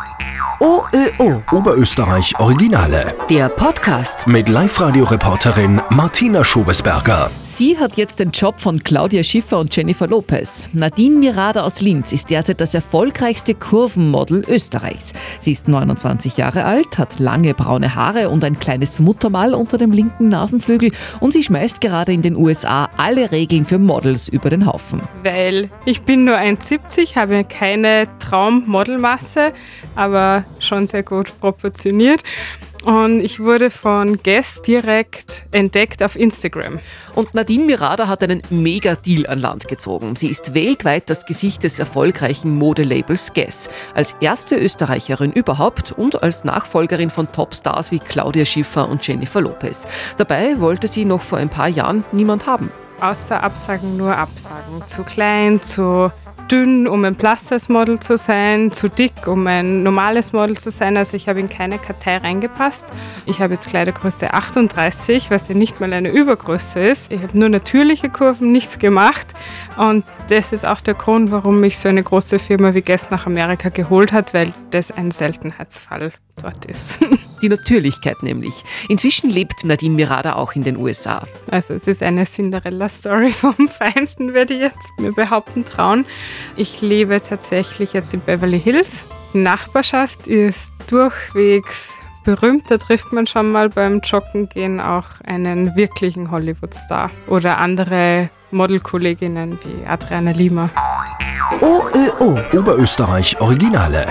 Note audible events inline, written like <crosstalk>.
Boy. OÖO. Oberösterreich Originale. Der Podcast. Mit Live-Radio-Reporterin Martina Schobesberger. Sie hat jetzt den Job von Claudia Schiffer und Jennifer Lopez. Nadine Mirada aus Linz ist derzeit das erfolgreichste Kurvenmodel Österreichs. Sie ist 29 Jahre alt, hat lange braune Haare und ein kleines Muttermal unter dem linken Nasenflügel und sie schmeißt gerade in den USA alle Regeln für Models über den Haufen. Weil ich bin nur 1,70, habe keine Traummodelmasse, aber schon sehr gut proportioniert. Und ich wurde von Guess direkt entdeckt auf Instagram. Und Nadine Mirada hat einen Mega-Deal an Land gezogen. Sie ist weltweit das Gesicht des erfolgreichen Modelabels Guess. Als erste Österreicherin überhaupt und als Nachfolgerin von Topstars wie Claudia Schiffer und Jennifer Lopez. Dabei wollte sie noch vor ein paar Jahren niemand haben. Außer Absagen nur Absagen. Zu klein, zu dünn, um ein Plus-Size-Model zu sein, zu dick, um ein normales Model zu sein. Also ich habe in keine Kartei reingepasst. Ich habe jetzt Kleidergröße 38, was ja nicht mal eine Übergröße ist. Ich habe nur natürliche Kurven, nichts gemacht. Und das ist auch der Grund, warum mich so eine große Firma wie Guess nach Amerika geholt hat, weil das ein Seltenheitsfall dort ist. <laughs> Die Natürlichkeit nämlich. Inzwischen lebt Nadine Mirada auch in den USA. Also es ist eine Cinderella-Story <laughs> vom Feinsten, würde ich jetzt mir behaupten trauen. Ich lebe tatsächlich jetzt in Beverly Hills. Die Nachbarschaft ist durchwegs berühmt. Da trifft man schon mal beim Joggen gehen auch einen wirklichen Hollywood-Star oder andere Modelkolleginnen wie Adriana Lima. OÖO. Oberösterreich Originale.